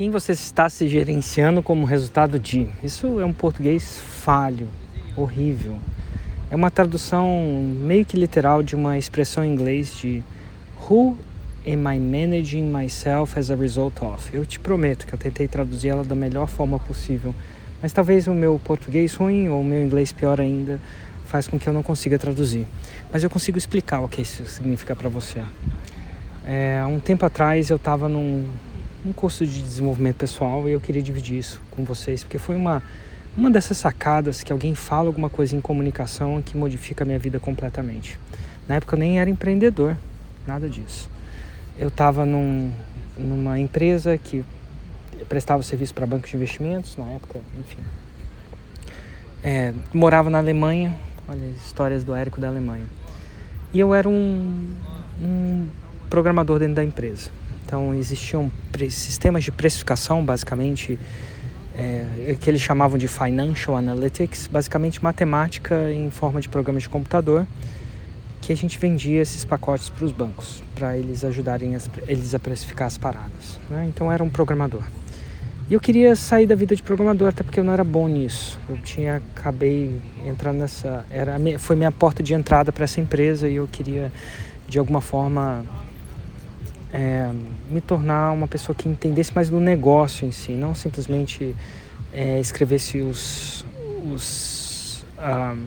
Quem você está se gerenciando como resultado de? Isso é um português falho, horrível. É uma tradução meio que literal de uma expressão em inglês de Who am I managing myself as a result of? Eu te prometo que eu tentei traduzir ela da melhor forma possível, mas talvez o meu português ruim ou o meu inglês pior ainda faz com que eu não consiga traduzir. Mas eu consigo explicar o que isso significa para você. É, um tempo atrás eu estava num, num curso de desenvolvimento pessoal e eu queria dividir isso com vocês, porque foi uma, uma dessas sacadas que alguém fala alguma coisa em comunicação que modifica a minha vida completamente. Na época eu nem era empreendedor, nada disso. Eu estava num, numa empresa que prestava serviço para bancos de investimentos na época, enfim. É, morava na Alemanha, olha as histórias do Érico da Alemanha. E eu era um, um programador dentro da empresa. Então existiam sistemas de precificação, basicamente, é, que eles chamavam de Financial Analytics, basicamente matemática em forma de programas de computador, que a gente vendia esses pacotes para os bancos, para eles ajudarem as, eles a precificar as paradas. Né? Então era um programador. E eu queria sair da vida de programador, até porque eu não era bom nisso. Eu tinha acabei entrando nessa, era foi minha porta de entrada para essa empresa e eu queria de alguma forma é, me tornar uma pessoa que entendesse mais do negócio em si, não simplesmente é, escrevesse os os, um,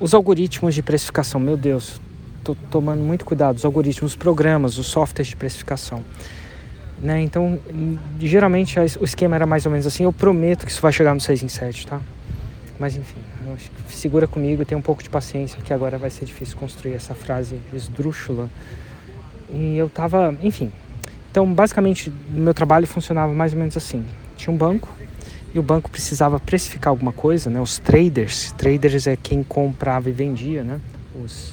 os algoritmos de precificação. Meu Deus, estou tomando muito cuidado. Os algoritmos, os programas, os softwares de precificação. Né? Então, geralmente o esquema era mais ou menos assim. Eu prometo que isso vai chegar no 6 em 7, tá? Mas enfim, segura comigo, tenha um pouco de paciência, porque agora vai ser difícil construir essa frase esdrúxula. E eu tava, enfim. Então, basicamente, meu trabalho funcionava mais ou menos assim. Tinha um banco e o banco precisava precificar alguma coisa, né? Os traders, traders é quem comprava e vendia, né? Os,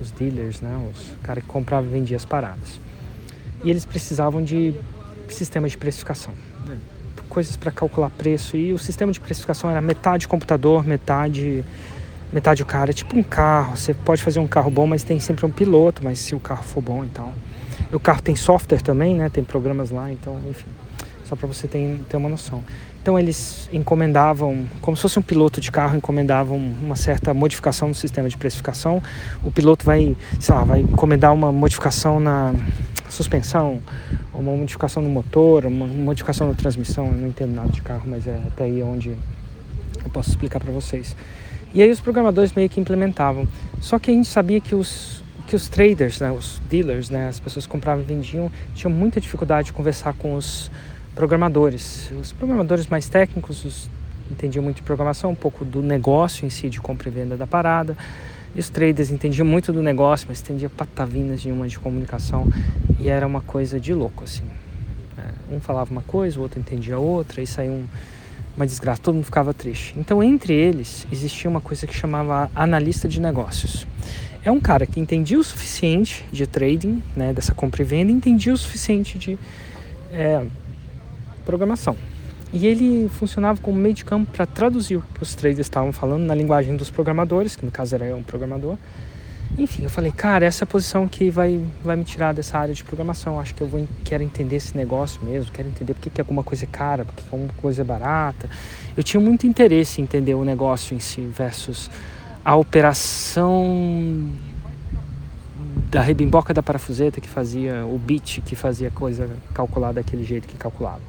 os dealers, né? Os cara que comprava e vendia as paradas e eles precisavam de sistemas de precificação, coisas para calcular preço e o sistema de precificação era metade computador, metade metade o cara, é tipo um carro. Você pode fazer um carro bom, mas tem sempre um piloto, mas se o carro for bom, então. O carro tem software também, né? Tem programas lá, então, enfim. Só para você ter, ter uma noção. Então eles encomendavam, como se fosse um piloto de carro, encomendavam uma certa modificação no sistema de precificação. O piloto vai, sei lá, vai encomendar uma modificação na suspensão, uma modificação no motor, uma modificação na transmissão. Eu não entendo nada de carro, mas é até aí onde eu posso explicar para vocês. E aí os programadores meio que implementavam. Só que a gente sabia que os que os traders, né, os dealers, né, as pessoas que compravam e vendiam, tinham muita dificuldade de conversar com os programadores. Os programadores mais técnicos os, entendiam muito de programação, um pouco do negócio em si, de compra e venda da parada. E os traders entendiam muito do negócio, mas entendiam patavinas de uma de comunicação e era uma coisa de louco, assim. É, um falava uma coisa, o outro entendia outra, e saiu um, uma desgraça, todo mundo ficava triste. Então, entre eles, existia uma coisa que chamava analista de negócios. É um cara que entendia o suficiente de trading, né, dessa compra e venda, entendia o suficiente de é, programação. E ele funcionava como meio de campo para traduzir o que os traders estavam falando na linguagem dos programadores, que no caso era um programador. Enfim, eu falei, cara, essa é a posição que vai, vai me tirar dessa área de programação. Acho que eu vou, quero entender esse negócio mesmo, quero entender por que, que alguma coisa é cara, por que, que alguma coisa é barata. Eu tinha muito interesse em entender o negócio em si versus a operação da rebimboca da parafuseta que fazia, o bit que fazia a coisa calcular daquele jeito que calculava.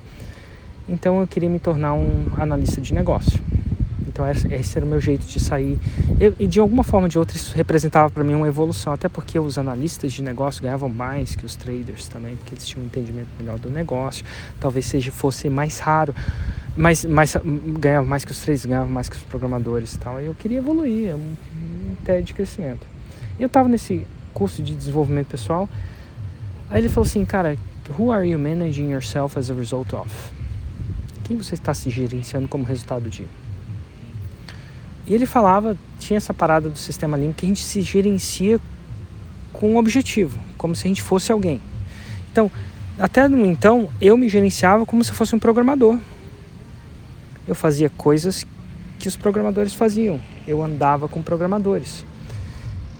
Então eu queria me tornar um analista de negócio. Então esse era o meu jeito de sair. Eu, e de alguma forma ou de outra isso representava para mim uma evolução, até porque os analistas de negócio ganhavam mais que os traders também, porque eles tinham um entendimento melhor do negócio. Talvez seja fosse mais raro, mas, mas ganhavam mais que os traders, ganhavam mais que os programadores e tal. E eu queria evoluir, um, um TED de crescimento. Eu estava nesse curso de desenvolvimento pessoal. Aí ele falou assim, cara, who are you managing yourself as a result of? Quem você está se gerenciando como resultado de? E ele falava, tinha essa parada do sistema limpo que a gente se gerencia com um objetivo, como se a gente fosse alguém. Então, até no então, eu me gerenciava como se fosse um programador. Eu fazia coisas que os programadores faziam. Eu andava com programadores.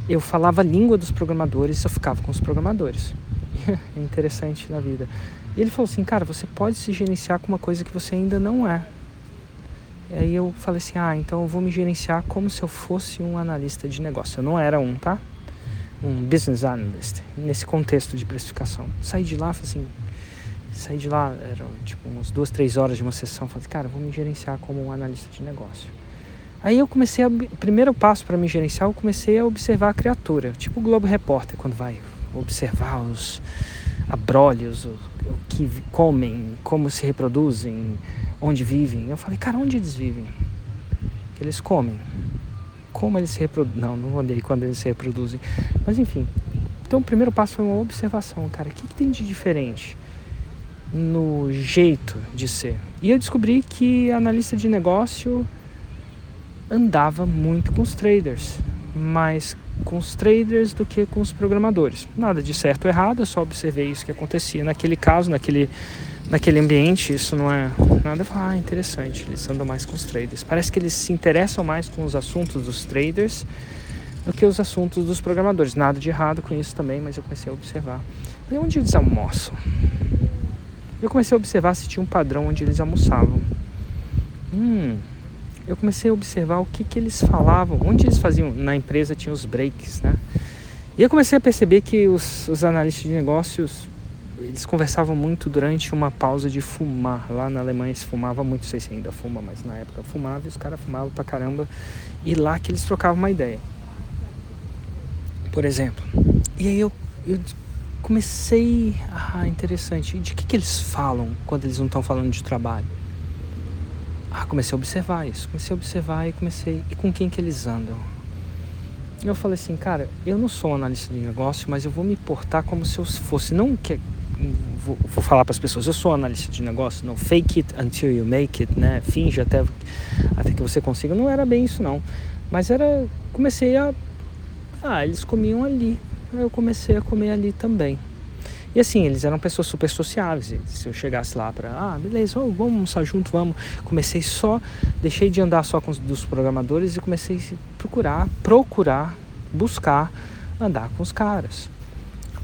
Eu falava a língua dos programadores, eu ficava com os programadores. é interessante na vida. E ele falou assim, cara, você pode se gerenciar com uma coisa que você ainda não é. Aí eu falei assim, ah, então eu vou me gerenciar como se eu fosse um analista de negócio. Eu não era um, tá? Um business analyst, nesse contexto de precificação. Saí de lá, falei assim, saí de lá, eram tipo umas duas, três horas de uma sessão, falei, cara, vou me gerenciar como um analista de negócio. Aí eu comecei a, primeiro passo para me gerenciar, eu comecei a observar a criatura, tipo o Globo Repórter, quando vai observar os abrolhos, o, o que comem, como se reproduzem, onde vivem. Eu falei, cara, onde eles vivem? Eles comem. Como eles se reproduzem? Não, não olhei quando eles se reproduzem. Mas enfim. Então o primeiro passo foi uma observação, cara. O que, que tem de diferente no jeito de ser? E eu descobri que analista de negócio andava muito com os traders, mais com os traders do que com os programadores. Nada de certo ou errado, eu só observei isso que acontecia naquele caso, naquele, naquele ambiente. Isso não é nada. Ah, interessante, eles andam mais com os traders. Parece que eles se interessam mais com os assuntos dos traders do que os assuntos dos programadores. Nada de errado com isso também, mas eu comecei a observar. E onde eles almoçam? Eu comecei a observar se tinha um padrão onde eles almoçavam. Hum, eu comecei a observar o que, que eles falavam, onde eles faziam, na empresa tinha os breaks, né? E eu comecei a perceber que os, os analistas de negócios, eles conversavam muito durante uma pausa de fumar. Lá na Alemanha se fumava muito, não sei se ainda fuma, mas na época fumava e os caras fumavam pra caramba. E lá que eles trocavam uma ideia. Por exemplo. E aí eu, eu comecei. Ah, interessante. De que, que eles falam quando eles não estão falando de trabalho? Ah, comecei a observar isso, comecei a observar e comecei. E com quem que eles andam? Eu falei assim, cara, eu não sou um analista de negócio, mas eu vou me portar como se eu fosse. Não que. Vou, vou falar para as pessoas, eu sou analista de negócio, não fake it until you make it, né? Finge até, até que você consiga. Não era bem isso, não. Mas era. Comecei a. Ah, eles comiam ali. Eu comecei a comer ali também. E assim, eles eram pessoas super sociáveis. Se eu chegasse lá para, ah, beleza, vamos almoçar junto, vamos. Comecei só, deixei de andar só com os dos programadores e comecei a procurar, procurar, buscar andar com os caras.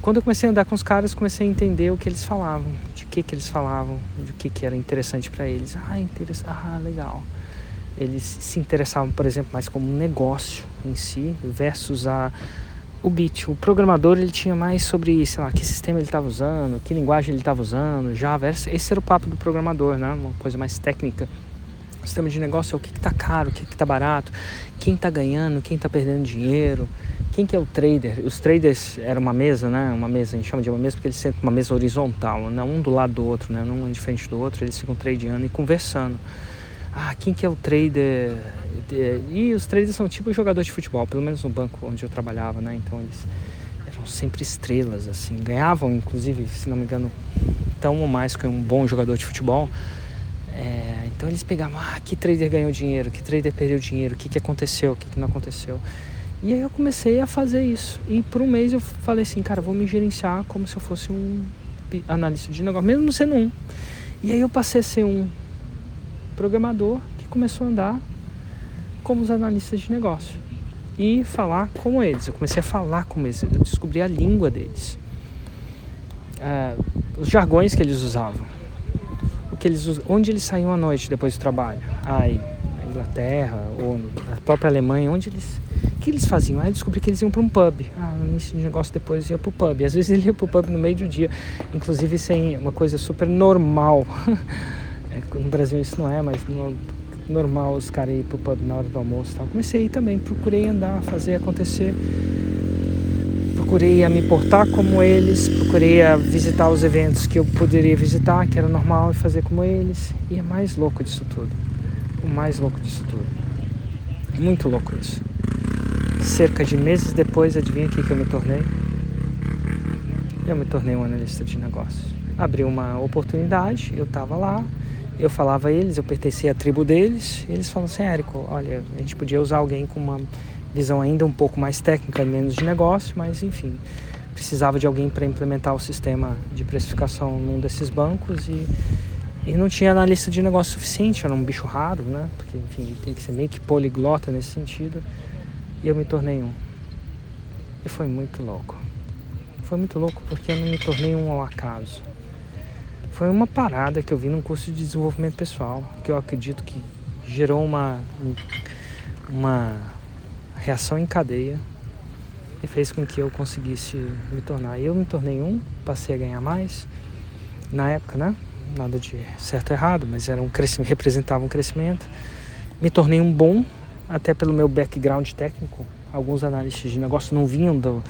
Quando eu comecei a andar com os caras, comecei a entender o que eles falavam, de que que eles falavam, de que que era interessante para eles. Ah, interessante, ah, legal. Eles se interessavam, por exemplo, mais como um negócio em si versus a o bit. O programador ele tinha mais sobre, sei lá, que sistema ele estava usando, que linguagem ele estava usando, Java. Esse era o papo do programador, né? Uma coisa mais técnica. O sistema de negócio é o que está caro, o que está barato, quem está ganhando, quem está perdendo dinheiro, quem que é o trader. Os traders era uma mesa, né? Uma mesa, a gente chama de uma mesa porque eles sentam uma mesa horizontal, né? um do lado do outro, né? Um de frente do outro, eles ficam tradeando e conversando. Ah, quem que é o trader e os traders são tipo jogador de futebol, pelo menos no banco onde eu trabalhava, né? Então eles eram sempre estrelas, assim. Ganhavam, inclusive, se não me engano, tão ou mais que um bom jogador de futebol. É, então eles pegavam, ah, que trader ganhou dinheiro, que trader perdeu dinheiro, o que, que aconteceu, o que, que não aconteceu. E aí eu comecei a fazer isso. E por um mês eu falei assim, cara, vou me gerenciar como se eu fosse um analista de negócio, mesmo sendo um. E aí eu passei a ser um programador que começou a andar como os analistas de negócio e falar como eles. Eu comecei a falar como eles, eu descobri a língua deles, uh, os jargões que eles usavam, o que eles, onde eles saíam à noite depois do trabalho. Ai, na Inglaterra ou na própria Alemanha, onde eles, que eles faziam? Aí eu descobri que eles iam para um pub. Ah, no início negócio depois ia para o pub. Às vezes ele ia para o pub no meio do dia, inclusive sem uma coisa super normal. No Brasil isso não é, mas no, normal os caras ir pro pub na hora do almoço e tal. Comecei a ir também, procurei andar, fazer acontecer. Procurei a me portar como eles, procurei a visitar os eventos que eu poderia visitar, que era normal, e fazer como eles. E é mais louco disso tudo. O mais louco disso tudo. Muito louco isso. Cerca de meses depois, adivinha o que eu me tornei? Eu me tornei um analista de negócios. Abri uma oportunidade, eu estava lá, eu falava a eles, eu pertencia à tribo deles, e eles falavam assim, Érico, olha, a gente podia usar alguém com uma visão ainda um pouco mais técnica, menos de negócio, mas enfim, precisava de alguém para implementar o sistema de precificação num desses bancos e, e não tinha analista de negócio suficiente, era um bicho raro, né? Porque, enfim, tem que ser meio que poliglota nesse sentido. E eu me tornei um. E foi muito louco. foi muito louco porque eu não me tornei um ao acaso. Foi uma parada que eu vi num curso de desenvolvimento pessoal, que eu acredito que gerou uma, uma reação em cadeia e fez com que eu conseguisse me tornar. Eu me tornei um, passei a ganhar mais. Na época, né? Nada de certo ou errado, mas era um crescimento, representava um crescimento. Me tornei um bom, até pelo meu background técnico. Alguns analistas de negócio não vinham do,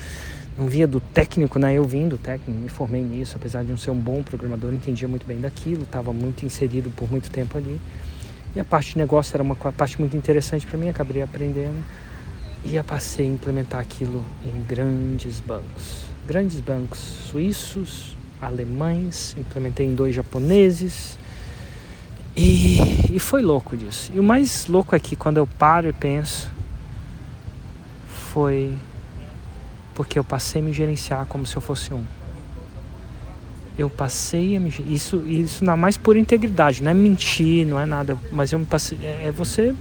não via do técnico, né? Eu vim do técnico, me formei nisso, apesar de não ser um bom programador, entendia muito bem daquilo, estava muito inserido por muito tempo ali. E a parte de negócio era uma parte muito interessante para mim, acabei aprendendo e passei a implementar aquilo em grandes bancos. Grandes bancos suíços, alemães, implementei em dois japoneses. E, e foi louco disso. E o mais louco aqui, quando eu paro e penso, foi porque eu passei a me gerenciar como se eu fosse um. Eu passei a me isso isso não mais por integridade, não é mentir, não é nada, mas eu me passei é, é você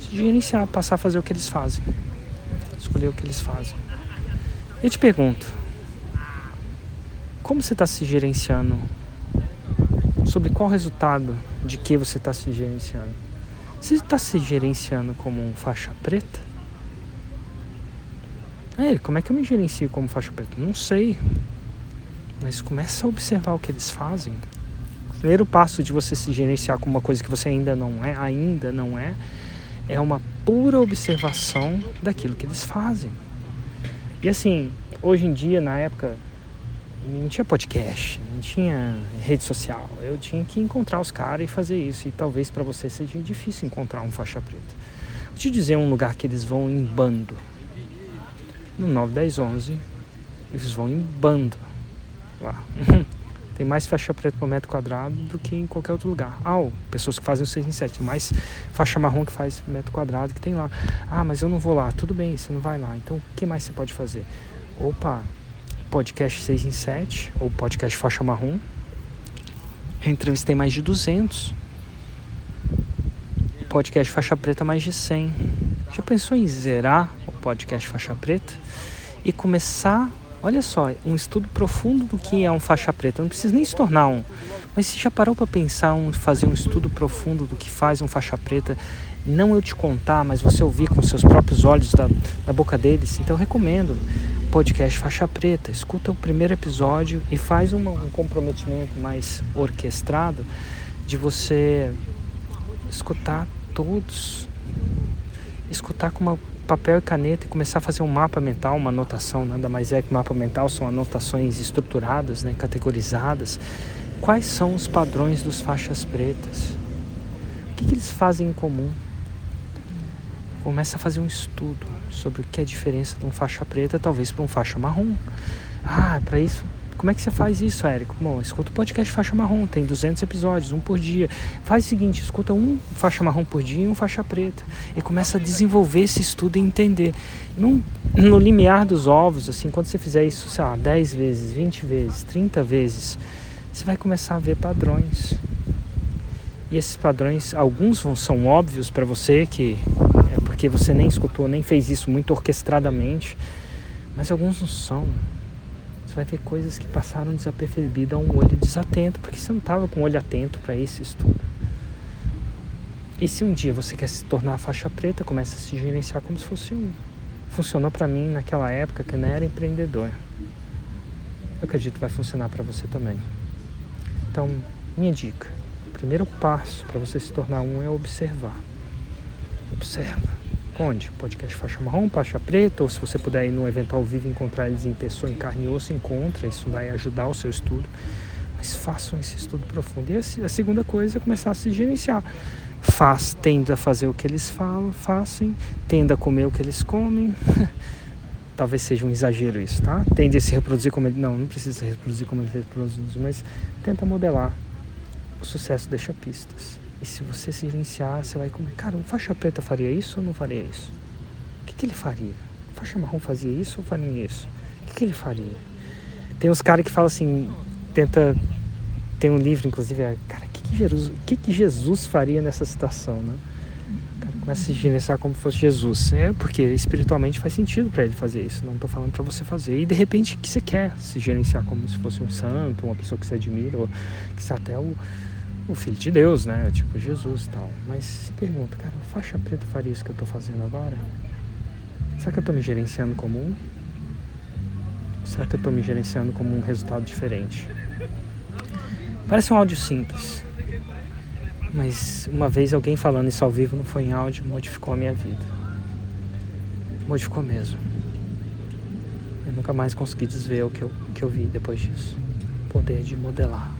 se gerenciar, passar a fazer o que eles fazem, escolher o que eles fazem. Eu te pergunto, como você está se gerenciando? Sobre qual resultado de que você está se gerenciando? Você está se gerenciando como um faixa preta? É, como é que eu me gerencio como faixa preta? Não sei. Mas começa a observar o que eles fazem. O primeiro passo de você se gerenciar como uma coisa que você ainda não é, ainda não é, é uma pura observação daquilo que eles fazem. E assim, hoje em dia, na época, não tinha podcast, não tinha rede social. Eu tinha que encontrar os caras e fazer isso. E talvez para você seja difícil encontrar um faixa preta. Vou te dizer um lugar que eles vão em bando no 9, 10, 11, eles vão em bando lá. Tem mais faixa preta por metro quadrado do que em qualquer outro lugar. Ah, pessoas que fazem o 6 em 7, tem mais faixa marrom que faz metro quadrado que tem lá. Ah, mas eu não vou lá. Tudo bem, você não vai lá. Então, o que mais você pode fazer? Opa, podcast 6 em 7 ou podcast faixa marrom. Eu entrevistei mais de 200. Podcast faixa preta mais de 100. Já pensou em zerar podcast faixa preta? e começar, olha só, um estudo profundo do que é um faixa preta. Não precisa nem se tornar um, mas se já parou para pensar um, fazer um estudo profundo do que faz um faixa preta, não eu te contar, mas você ouvir com seus próprios olhos da, da boca deles. Então recomendo podcast Faixa Preta. Escuta o primeiro episódio e faz um, um comprometimento mais orquestrado de você escutar todos, escutar com uma papel e caneta e começar a fazer um mapa mental, uma anotação, nada mais é que mapa mental, são anotações estruturadas, né, categorizadas. Quais são os padrões dos faixas pretas? O que, que eles fazem em comum? Começa a fazer um estudo sobre o que é a diferença de um faixa preta, talvez para um faixa marrom. Ah, para isso como é que você faz isso, Érico? Bom, escuta o podcast Faixa Marrom, tem 200 episódios, um por dia. Faz o seguinte, escuta um faixa marrom por dia e um faixa preta. E começa a desenvolver esse estudo e entender. Num, no limiar dos ovos, assim, quando você fizer isso, sei lá, 10 vezes, 20 vezes, 30 vezes, você vai começar a ver padrões. E esses padrões, alguns são óbvios para você, que é porque você nem escutou, nem fez isso muito orquestradamente, mas alguns não são você vai ver coisas que passaram desapercebidas a um olho desatento, porque você não estava com o olho atento para esse estudo. E se um dia você quer se tornar faixa preta, começa a se gerenciar como se fosse um. Funcionou para mim naquela época que não era empreendedor. Eu acredito que vai funcionar para você também. Então, minha dica: o primeiro passo para você se tornar um é observar. Observa Onde? Podcast Faixa Marrom, Faixa Preta, ou se você puder ir no evento ao vivo encontrar eles em pessoa, em carne e osso, encontra, isso vai ajudar o seu estudo. Mas façam esse estudo profundo. E a segunda coisa é começar a se gerenciar. Faz, tenda a fazer o que eles falam, façam, tenda a comer o que eles comem. Talvez seja um exagero isso, tá? Tende a se reproduzir como ele. Não, não precisa reproduzir como ele reproduz, mas tenta modelar. O sucesso deixa pistas. E se você se silenciar, você vai comer. Cara, um faixa preta faria isso ou não faria isso? O que, que ele faria? O faixa marrom fazia isso ou faria isso? O que, que ele faria? Tem uns caras que falam assim, tenta. Tem um livro, inclusive, é, cara, o que, que, Jesus, que, que Jesus faria nessa situação, né? Começa a se gerenciar como se fosse Jesus. É porque espiritualmente faz sentido para ele fazer isso. Não estou falando para você fazer. E de repente que você quer se gerenciar como se fosse um santo, uma pessoa que você admira, ou que você até o, o filho de Deus, né? Tipo Jesus e tal. Mas se pergunta, cara, faixa preta faria isso que eu estou fazendo agora? Será que eu estou me gerenciando como um? Será que eu estou me gerenciando como um resultado diferente? Parece um áudio simples. Mas uma vez alguém falando isso ao vivo, não foi em áudio, modificou a minha vida. Modificou mesmo. Eu nunca mais consegui desver o que eu, que eu vi depois disso. Poder de modelar.